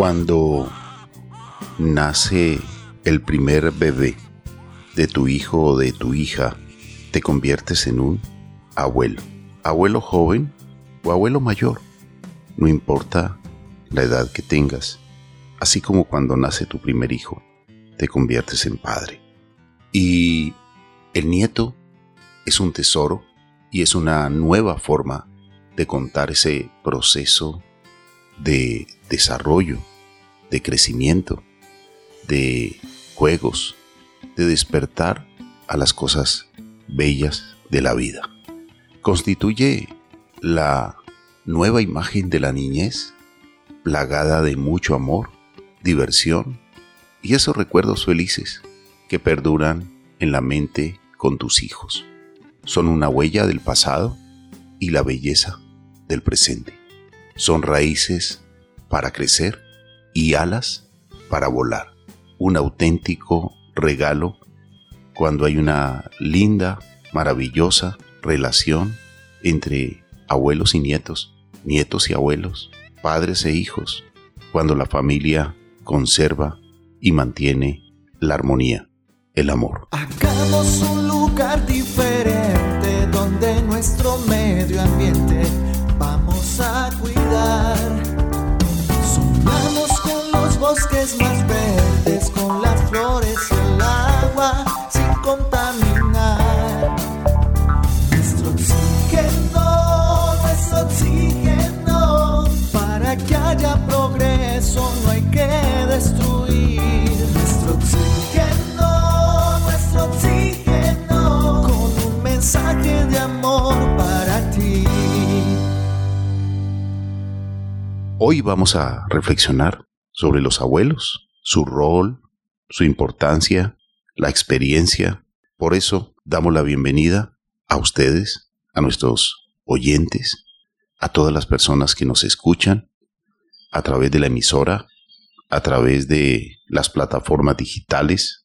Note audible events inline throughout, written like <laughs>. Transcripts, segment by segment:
Cuando nace el primer bebé de tu hijo o de tu hija, te conviertes en un abuelo. Abuelo joven o abuelo mayor. No importa la edad que tengas. Así como cuando nace tu primer hijo, te conviertes en padre. Y el nieto es un tesoro y es una nueva forma de contar ese proceso de desarrollo, de crecimiento, de juegos, de despertar a las cosas bellas de la vida. Constituye la nueva imagen de la niñez, plagada de mucho amor, diversión y esos recuerdos felices que perduran en la mente con tus hijos. Son una huella del pasado y la belleza del presente. Son raíces para crecer y alas para volar. Un auténtico regalo cuando hay una linda, maravillosa relación entre abuelos y nietos, nietos y abuelos, padres e hijos, cuando la familia conserva y mantiene la armonía, el amor. Hagamos un lugar diferente donde nuestro medio ambiente vamos a cuidar. Bosques más verdes, con las flores y el agua sin contaminar. Nuestro oxígeno, nuestro oxígeno, para que haya progreso no hay que destruir. Nuestro oxígeno, nuestro oxígeno, con un mensaje de amor para ti. Hoy vamos a reflexionar sobre los abuelos, su rol, su importancia, la experiencia. Por eso damos la bienvenida a ustedes, a nuestros oyentes, a todas las personas que nos escuchan a través de la emisora, a través de las plataformas digitales,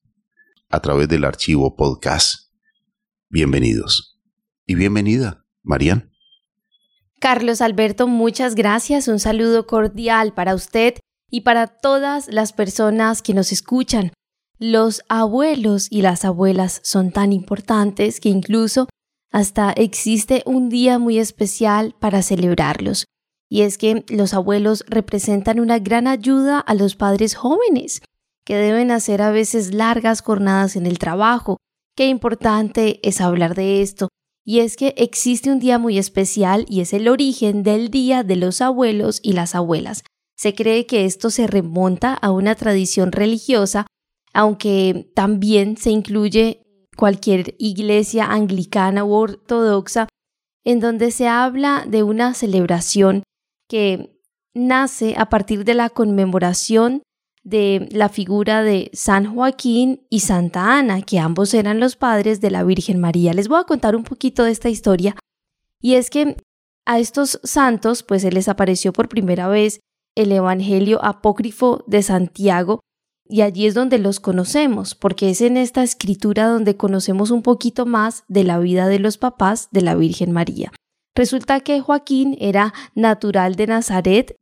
a través del archivo podcast. Bienvenidos. Y bienvenida, Marian. Carlos Alberto, muchas gracias. Un saludo cordial para usted y para todas las personas que nos escuchan. Los abuelos y las abuelas son tan importantes que incluso hasta existe un día muy especial para celebrarlos. Y es que los abuelos representan una gran ayuda a los padres jóvenes, que deben hacer a veces largas jornadas en el trabajo. Qué importante es hablar de esto. Y es que existe un día muy especial y es el origen del Día de los Abuelos y las Abuelas. Se cree que esto se remonta a una tradición religiosa, aunque también se incluye cualquier iglesia anglicana u ortodoxa, en donde se habla de una celebración que nace a partir de la conmemoración de la figura de San Joaquín y Santa Ana, que ambos eran los padres de la Virgen María. Les voy a contar un poquito de esta historia. Y es que a estos santos, pues se les apareció por primera vez el Evangelio apócrifo de Santiago, y allí es donde los conocemos, porque es en esta escritura donde conocemos un poquito más de la vida de los papás de la Virgen María. Resulta que Joaquín era natural de Nazaret,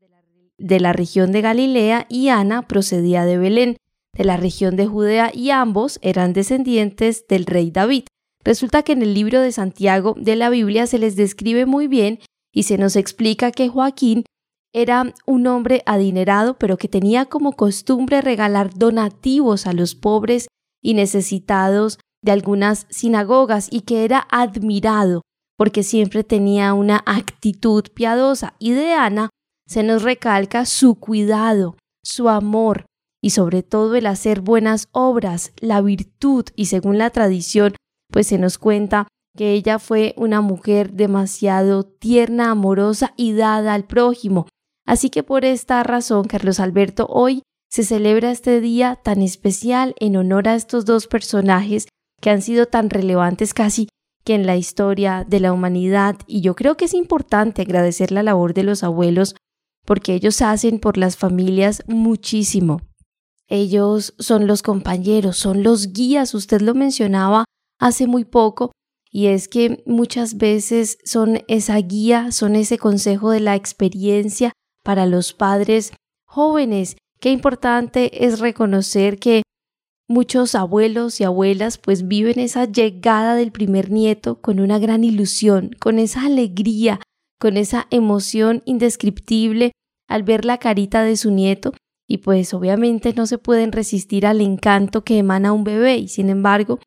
de la región de Galilea, y Ana procedía de Belén, de la región de Judea, y ambos eran descendientes del rey David. Resulta que en el libro de Santiago de la Biblia se les describe muy bien y se nos explica que Joaquín era un hombre adinerado, pero que tenía como costumbre regalar donativos a los pobres y necesitados de algunas sinagogas y que era admirado porque siempre tenía una actitud piadosa. Y de Ana se nos recalca su cuidado, su amor y sobre todo el hacer buenas obras, la virtud y según la tradición, pues se nos cuenta que ella fue una mujer demasiado tierna, amorosa y dada al prójimo. Así que por esta razón, Carlos Alberto, hoy se celebra este día tan especial en honor a estos dos personajes que han sido tan relevantes casi que en la historia de la humanidad y yo creo que es importante agradecer la labor de los abuelos porque ellos hacen por las familias muchísimo. Ellos son los compañeros, son los guías, usted lo mencionaba hace muy poco, y es que muchas veces son esa guía, son ese consejo de la experiencia para los padres jóvenes. Qué importante es reconocer que muchos abuelos y abuelas pues viven esa llegada del primer nieto con una gran ilusión, con esa alegría, con esa emoción indescriptible al ver la carita de su nieto. Y pues obviamente no se pueden resistir al encanto que emana un bebé. Y sin embargo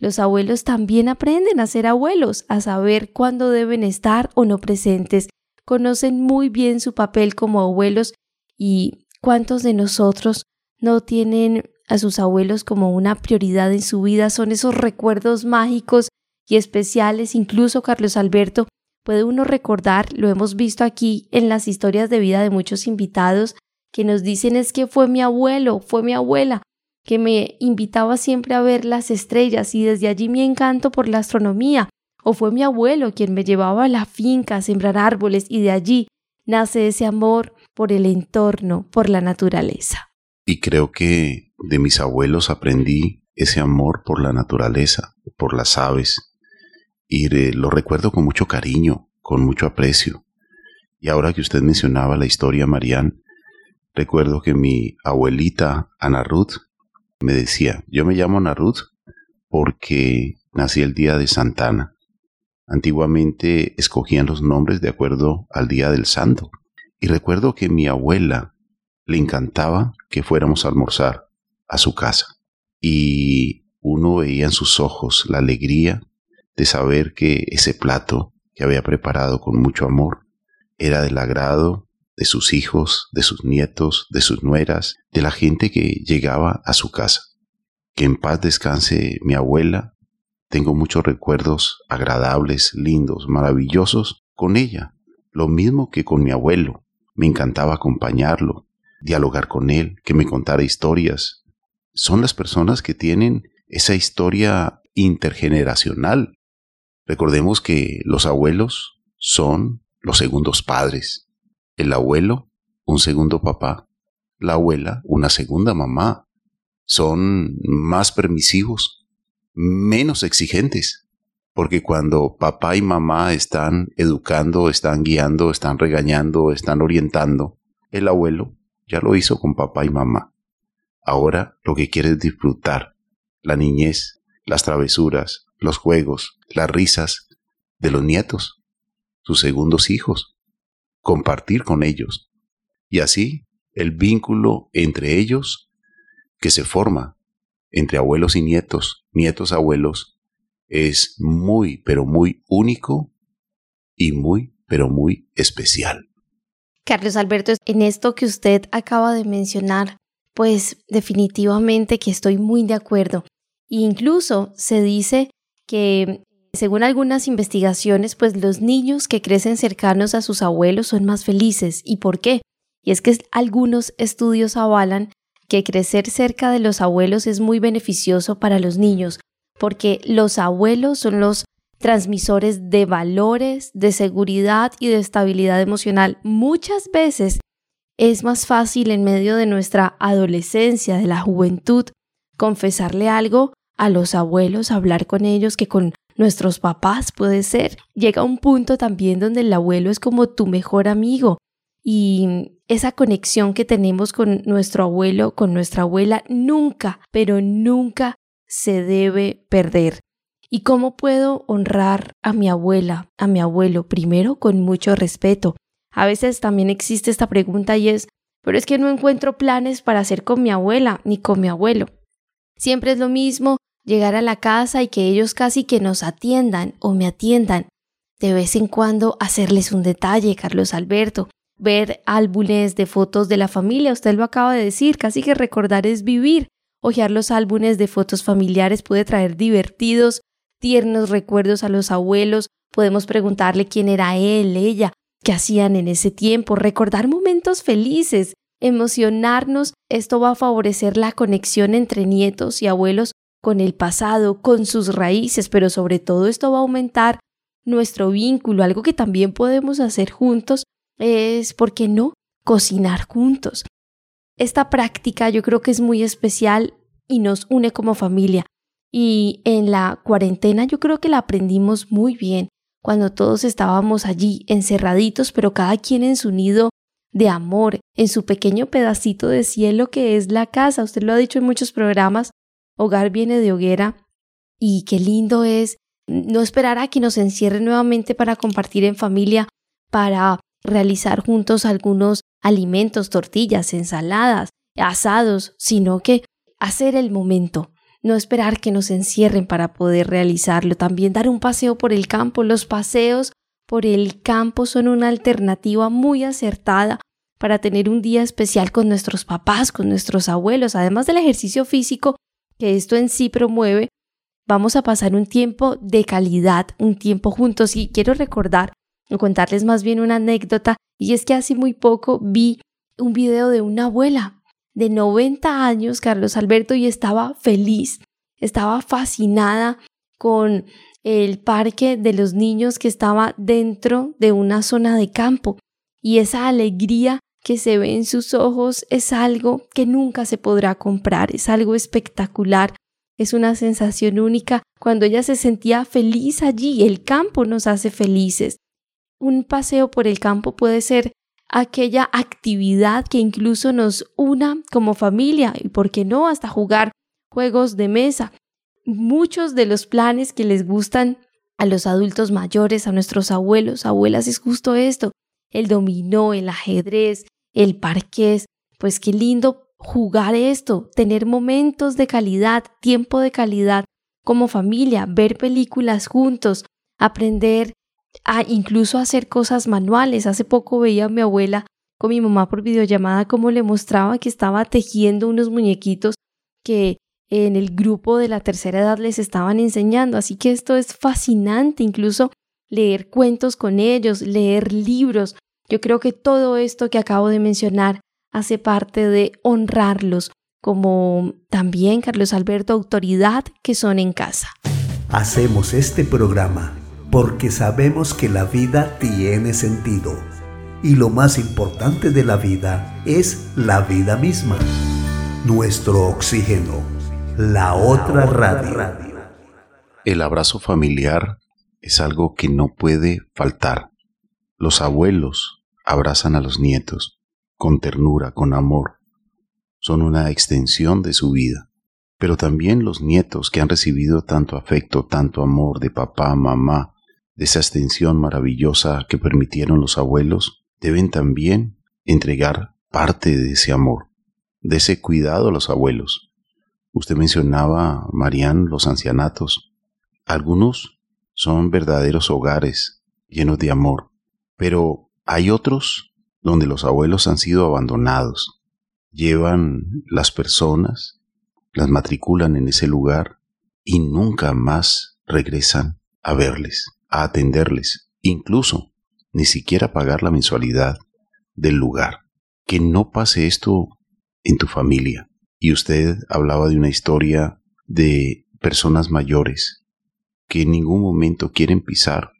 los abuelos también aprenden a ser abuelos, a saber cuándo deben estar o no presentes, conocen muy bien su papel como abuelos y cuántos de nosotros no tienen a sus abuelos como una prioridad en su vida, son esos recuerdos mágicos y especiales, incluso Carlos Alberto, puede uno recordar, lo hemos visto aquí en las historias de vida de muchos invitados, que nos dicen es que fue mi abuelo, fue mi abuela, que me invitaba siempre a ver las estrellas y desde allí mi encanto por la astronomía, o fue mi abuelo quien me llevaba a la finca a sembrar árboles y de allí nace ese amor por el entorno, por la naturaleza. Y creo que de mis abuelos aprendí ese amor por la naturaleza, por las aves, y lo recuerdo con mucho cariño, con mucho aprecio. Y ahora que usted mencionaba la historia, Marían, recuerdo que mi abuelita Ana Ruth me decía, yo me llamo Ana Ruth porque nací el día de Santana. Antiguamente escogían los nombres de acuerdo al día del santo. Y recuerdo que mi abuela le encantaba que fuéramos a almorzar a su casa. Y uno veía en sus ojos la alegría de saber que ese plato que había preparado con mucho amor era del agrado de sus hijos, de sus nietos, de sus nueras, de la gente que llegaba a su casa. Que en paz descanse mi abuela. Tengo muchos recuerdos agradables, lindos, maravillosos con ella. Lo mismo que con mi abuelo. Me encantaba acompañarlo, dialogar con él, que me contara historias. Son las personas que tienen esa historia intergeneracional. Recordemos que los abuelos son los segundos padres el abuelo, un segundo papá, la abuela, una segunda mamá. Son más permisivos, menos exigentes, porque cuando papá y mamá están educando, están guiando, están regañando, están orientando, el abuelo ya lo hizo con papá y mamá. Ahora lo que quiere es disfrutar la niñez, las travesuras, los juegos, las risas de los nietos, sus segundos hijos compartir con ellos. Y así el vínculo entre ellos que se forma entre abuelos y nietos, nietos abuelos, es muy, pero muy único y muy, pero muy especial. Carlos Alberto, en esto que usted acaba de mencionar, pues definitivamente que estoy muy de acuerdo. incluso se dice que según algunas investigaciones, pues los niños que crecen cercanos a sus abuelos son más felices. ¿Y por qué? Y es que algunos estudios avalan que crecer cerca de los abuelos es muy beneficioso para los niños, porque los abuelos son los transmisores de valores, de seguridad y de estabilidad emocional. Muchas veces es más fácil en medio de nuestra adolescencia, de la juventud, confesarle algo a los abuelos, hablar con ellos que con nuestros papás puede ser. Llega un punto también donde el abuelo es como tu mejor amigo y esa conexión que tenemos con nuestro abuelo, con nuestra abuela, nunca, pero nunca se debe perder. ¿Y cómo puedo honrar a mi abuela, a mi abuelo? Primero, con mucho respeto. A veces también existe esta pregunta y es, pero es que no encuentro planes para hacer con mi abuela ni con mi abuelo. Siempre es lo mismo, llegar a la casa y que ellos casi que nos atiendan o me atiendan. De vez en cuando hacerles un detalle, Carlos Alberto, ver álbumes de fotos de la familia, usted lo acaba de decir, casi que recordar es vivir. Ojear los álbumes de fotos familiares puede traer divertidos, tiernos recuerdos a los abuelos, podemos preguntarle quién era él, ella, qué hacían en ese tiempo, recordar momentos felices, emocionarnos, esto va a favorecer la conexión entre nietos y abuelos con el pasado, con sus raíces, pero sobre todo esto va a aumentar nuestro vínculo. Algo que también podemos hacer juntos es, ¿por qué no?, cocinar juntos. Esta práctica yo creo que es muy especial y nos une como familia. Y en la cuarentena yo creo que la aprendimos muy bien, cuando todos estábamos allí encerraditos, pero cada quien en su nido de amor en su pequeño pedacito de cielo que es la casa. Usted lo ha dicho en muchos programas, hogar viene de hoguera y qué lindo es no esperar a que nos encierre nuevamente para compartir en familia, para realizar juntos algunos alimentos, tortillas, ensaladas, asados, sino que hacer el momento, no esperar que nos encierren para poder realizarlo, también dar un paseo por el campo. Los paseos por el campo son una alternativa muy acertada para tener un día especial con nuestros papás, con nuestros abuelos, además del ejercicio físico que esto en sí promueve, vamos a pasar un tiempo de calidad, un tiempo juntos. Y quiero recordar contarles más bien una anécdota, y es que hace muy poco vi un video de una abuela de 90 años, Carlos Alberto, y estaba feliz, estaba fascinada con el parque de los niños que estaba dentro de una zona de campo. Y esa alegría que se ve en sus ojos es algo que nunca se podrá comprar, es algo espectacular, es una sensación única cuando ella se sentía feliz allí, el campo nos hace felices. Un paseo por el campo puede ser aquella actividad que incluso nos una como familia y, por qué no, hasta jugar juegos de mesa. Muchos de los planes que les gustan a los adultos mayores, a nuestros abuelos, abuelas, es justo esto, el dominó, el ajedrez, el parqués. Pues qué lindo jugar esto, tener momentos de calidad, tiempo de calidad como familia, ver películas juntos, aprender incluso hacer cosas manuales. Hace poco veía a mi abuela con mi mamá por videollamada como le mostraba que estaba tejiendo unos muñequitos que en el grupo de la tercera edad les estaban enseñando. Así que esto es fascinante, incluso leer cuentos con ellos, leer libros. Yo creo que todo esto que acabo de mencionar hace parte de honrarlos, como también Carlos Alberto, autoridad que son en casa. Hacemos este programa porque sabemos que la vida tiene sentido y lo más importante de la vida es la vida misma, nuestro oxígeno, la otra radio. El abrazo familiar es algo que no puede faltar. Los abuelos abrazan a los nietos con ternura, con amor. Son una extensión de su vida. Pero también los nietos que han recibido tanto afecto, tanto amor de papá, mamá, de esa extensión maravillosa que permitieron los abuelos, deben también entregar parte de ese amor, de ese cuidado a los abuelos. Usted mencionaba, Marían, los ancianatos. Algunos son verdaderos hogares llenos de amor, pero hay otros donde los abuelos han sido abandonados. Llevan las personas, las matriculan en ese lugar y nunca más regresan a verles a atenderles, incluso ni siquiera pagar la mensualidad del lugar. Que no pase esto en tu familia. Y usted hablaba de una historia de personas mayores que en ningún momento quieren pisar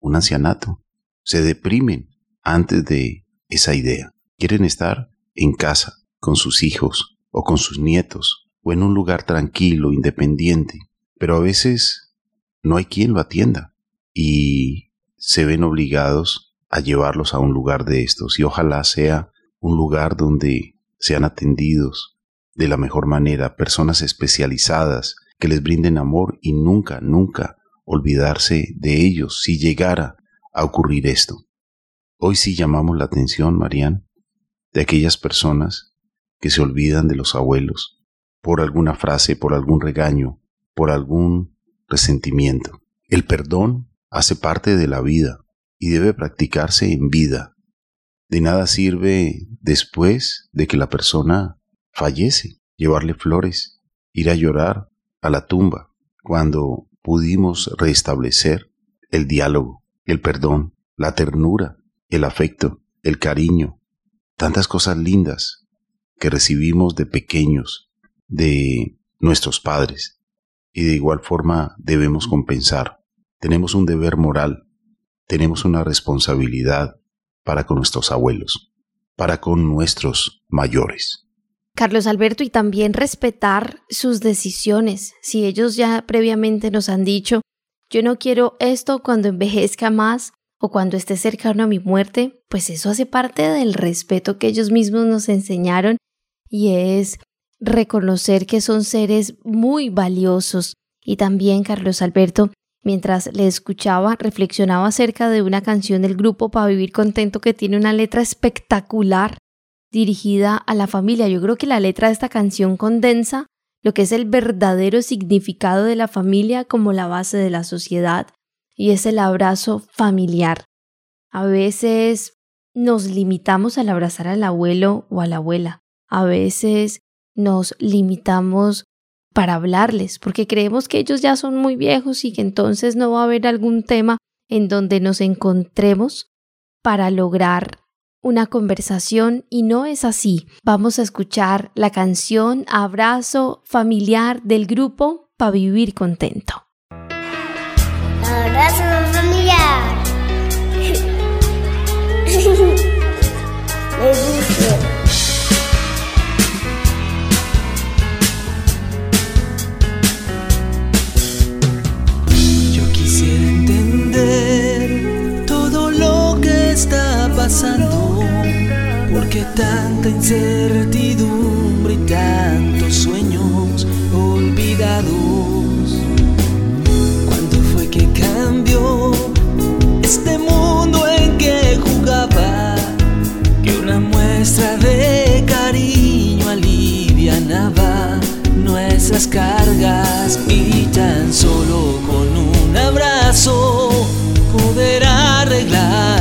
un ancianato. Se deprimen antes de esa idea. Quieren estar en casa, con sus hijos o con sus nietos, o en un lugar tranquilo, independiente. Pero a veces no hay quien lo atienda y se ven obligados a llevarlos a un lugar de estos y ojalá sea un lugar donde sean atendidos de la mejor manera personas especializadas que les brinden amor y nunca, nunca olvidarse de ellos si llegara a ocurrir esto. Hoy sí llamamos la atención, Marían, de aquellas personas que se olvidan de los abuelos por alguna frase, por algún regaño, por algún resentimiento. El perdón hace parte de la vida y debe practicarse en vida. De nada sirve después de que la persona fallece, llevarle flores, ir a llorar a la tumba, cuando pudimos restablecer el diálogo, el perdón, la ternura, el afecto, el cariño, tantas cosas lindas que recibimos de pequeños, de nuestros padres, y de igual forma debemos compensar tenemos un deber moral, tenemos una responsabilidad para con nuestros abuelos, para con nuestros mayores. Carlos Alberto, y también respetar sus decisiones. Si ellos ya previamente nos han dicho, yo no quiero esto cuando envejezca más, o cuando esté cercano a mi muerte, pues eso hace parte del respeto que ellos mismos nos enseñaron y es reconocer que son seres muy valiosos. Y también, Carlos Alberto, mientras le escuchaba, reflexionaba acerca de una canción del grupo Para Vivir Contento que tiene una letra espectacular dirigida a la familia. Yo creo que la letra de esta canción condensa lo que es el verdadero significado de la familia como la base de la sociedad y es el abrazo familiar. A veces nos limitamos al abrazar al abuelo o a la abuela. A veces nos limitamos para hablarles porque creemos que ellos ya son muy viejos y que entonces no va a haber algún tema en donde nos encontremos para lograr una conversación y no es así. Vamos a escuchar la canción Abrazo familiar del grupo para vivir contento. Abrazo familiar. <laughs> pasando. Porque tanta incertidumbre y tantos sueños olvidados. ¿Cuándo fue que cambió este mundo en que jugaba? Que una muestra de cariño alivianaba nuestras cargas y tan solo con un abrazo poder arreglarlo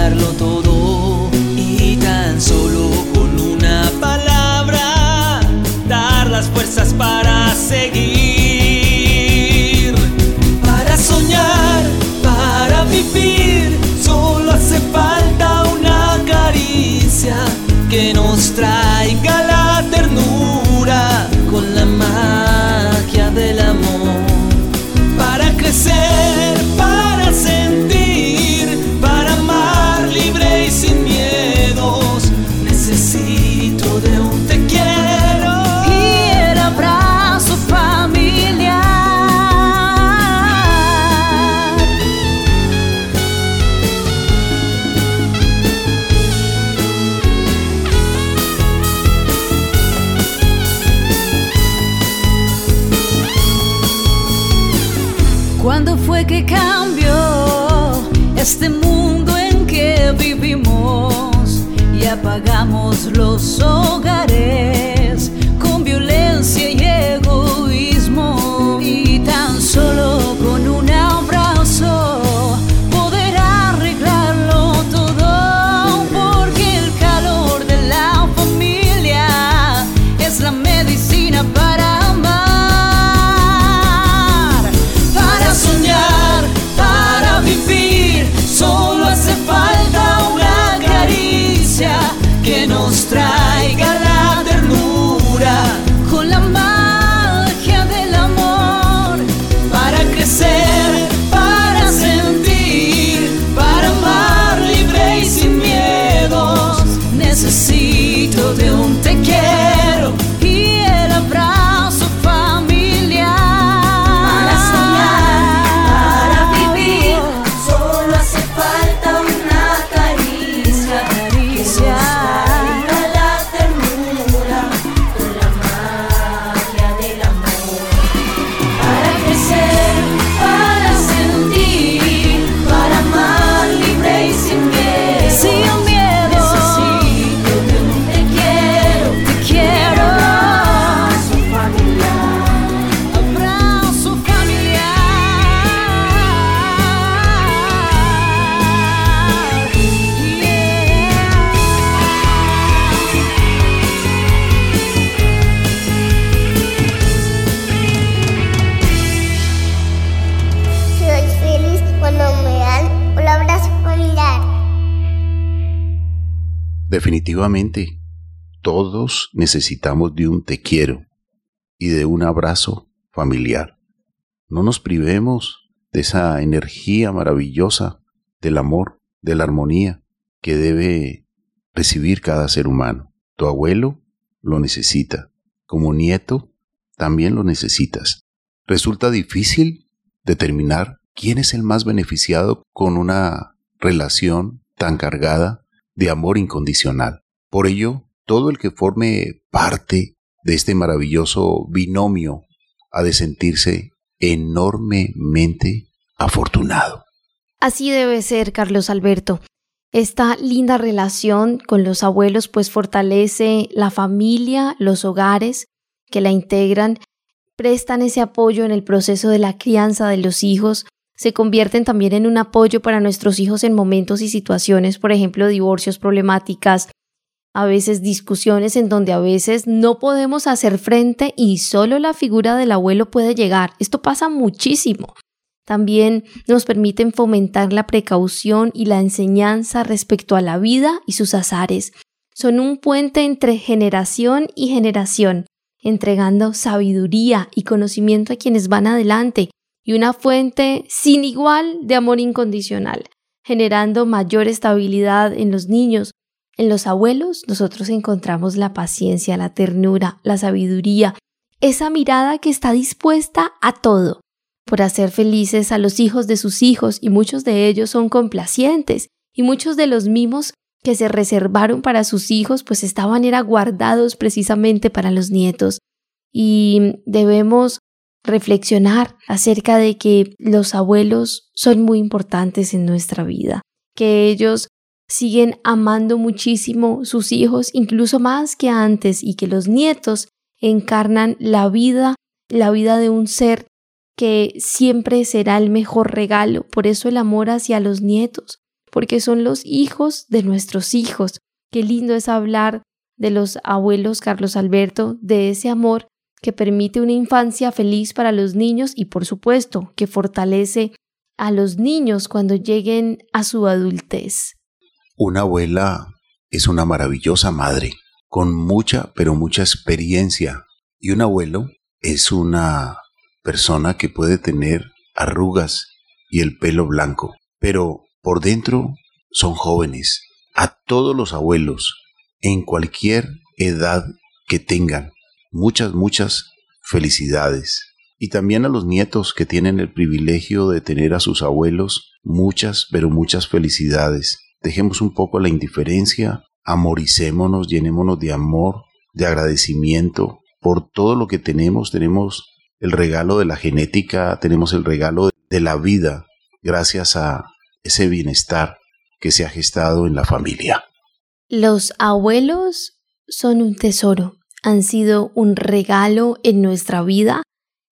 que nos traiga Definitivamente, todos necesitamos de un te quiero y de un abrazo familiar. No nos privemos de esa energía maravillosa del amor, de la armonía que debe recibir cada ser humano. Tu abuelo lo necesita. Como nieto, también lo necesitas. Resulta difícil determinar quién es el más beneficiado con una relación tan cargada de amor incondicional. Por ello, todo el que forme parte de este maravilloso binomio ha de sentirse enormemente afortunado. Así debe ser, Carlos Alberto. Esta linda relación con los abuelos pues fortalece la familia, los hogares que la integran, prestan ese apoyo en el proceso de la crianza de los hijos, se convierten también en un apoyo para nuestros hijos en momentos y situaciones, por ejemplo, divorcios, problemáticas, a veces discusiones en donde a veces no podemos hacer frente y solo la figura del abuelo puede llegar. Esto pasa muchísimo. También nos permiten fomentar la precaución y la enseñanza respecto a la vida y sus azares. Son un puente entre generación y generación, entregando sabiduría y conocimiento a quienes van adelante y una fuente sin igual de amor incondicional, generando mayor estabilidad en los niños. En los abuelos nosotros encontramos la paciencia, la ternura, la sabiduría, esa mirada que está dispuesta a todo por hacer felices a los hijos de sus hijos y muchos de ellos son complacientes y muchos de los mimos que se reservaron para sus hijos pues estaban era guardados precisamente para los nietos y debemos reflexionar acerca de que los abuelos son muy importantes en nuestra vida, que ellos siguen amando muchísimo sus hijos, incluso más que antes, y que los nietos encarnan la vida, la vida de un ser que siempre será el mejor regalo. Por eso el amor hacia los nietos, porque son los hijos de nuestros hijos. Qué lindo es hablar de los abuelos Carlos Alberto, de ese amor que permite una infancia feliz para los niños y por supuesto que fortalece a los niños cuando lleguen a su adultez. Una abuela es una maravillosa madre, con mucha, pero mucha experiencia. Y un abuelo es una persona que puede tener arrugas y el pelo blanco, pero por dentro son jóvenes. A todos los abuelos, en cualquier edad que tengan, muchas, muchas felicidades. Y también a los nietos que tienen el privilegio de tener a sus abuelos, muchas, pero muchas felicidades. Dejemos un poco la indiferencia, amoricémonos, llenémonos de amor, de agradecimiento por todo lo que tenemos. Tenemos el regalo de la genética, tenemos el regalo de la vida, gracias a ese bienestar que se ha gestado en la familia. Los abuelos son un tesoro han sido un regalo en nuestra vida,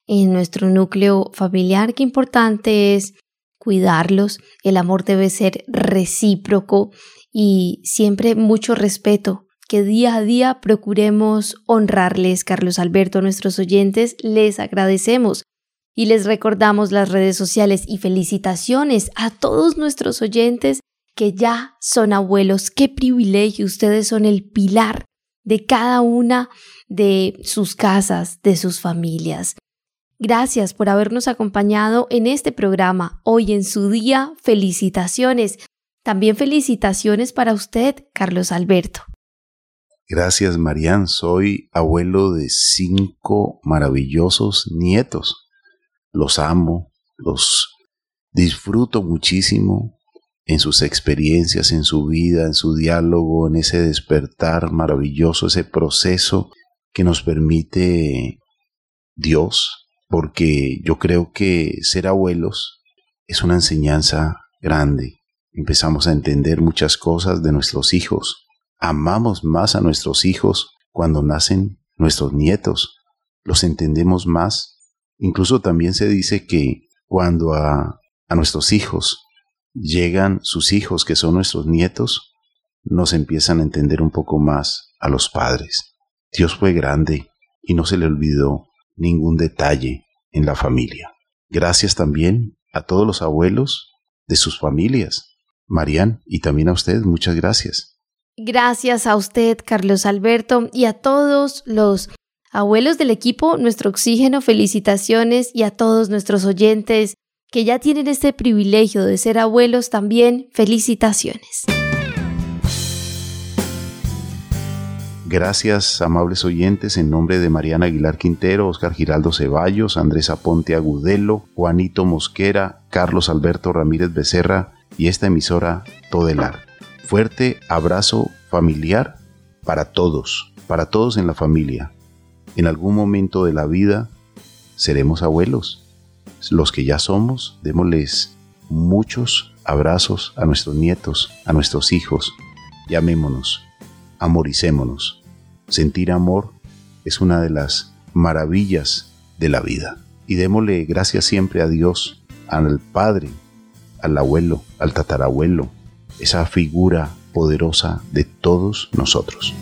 en nuestro núcleo familiar. Qué importante es cuidarlos. El amor debe ser recíproco y siempre mucho respeto. Que día a día procuremos honrarles, Carlos Alberto, nuestros oyentes, les agradecemos y les recordamos las redes sociales y felicitaciones a todos nuestros oyentes que ya son abuelos. Qué privilegio, ustedes son el pilar de cada una de sus casas, de sus familias. Gracias por habernos acompañado en este programa. Hoy en su día, felicitaciones. También felicitaciones para usted, Carlos Alberto. Gracias, Marian. Soy abuelo de cinco maravillosos nietos. Los amo, los disfruto muchísimo en sus experiencias, en su vida, en su diálogo, en ese despertar maravilloso, ese proceso que nos permite Dios, porque yo creo que ser abuelos es una enseñanza grande. Empezamos a entender muchas cosas de nuestros hijos. Amamos más a nuestros hijos cuando nacen nuestros nietos. Los entendemos más. Incluso también se dice que cuando a, nuestros hijos llegan sus hijos, que son nuestros nietos, nos empiezan a entender un poco más a los padres. Dios fue grande y no se le olvidó ningún detalle en la familia. Gracias también a todos los abuelos de sus familias. Marían, y también a usted, muchas gracias. Gracias a usted, Carlos Alberto, y a todos los abuelos del equipo, nuestro oxígeno, felicitaciones, y a todos nuestros oyentes que ya tienen este privilegio de ser abuelos también, felicitaciones. Gracias, amables oyentes, en nombre de Mariana Aguilar Quintero, Oscar Giraldo Ceballos, Andrés Aponte Agudelo, Juanito Mosquera, Carlos Alberto Ramírez Becerra y esta emisora Todelar. Fuerte abrazo familiar para todos, para todos en la familia. En algún momento de la vida seremos abuelos. Los que ya somos, démosles muchos abrazos a nuestros nietos, a nuestros hijos. Llamémonos, amoricémonos. Sentir amor es una de las maravillas de la vida. Y démosle gracias siempre a Dios, al Padre, al abuelo, al tatarabuelo, esa figura poderosa de todos nosotros.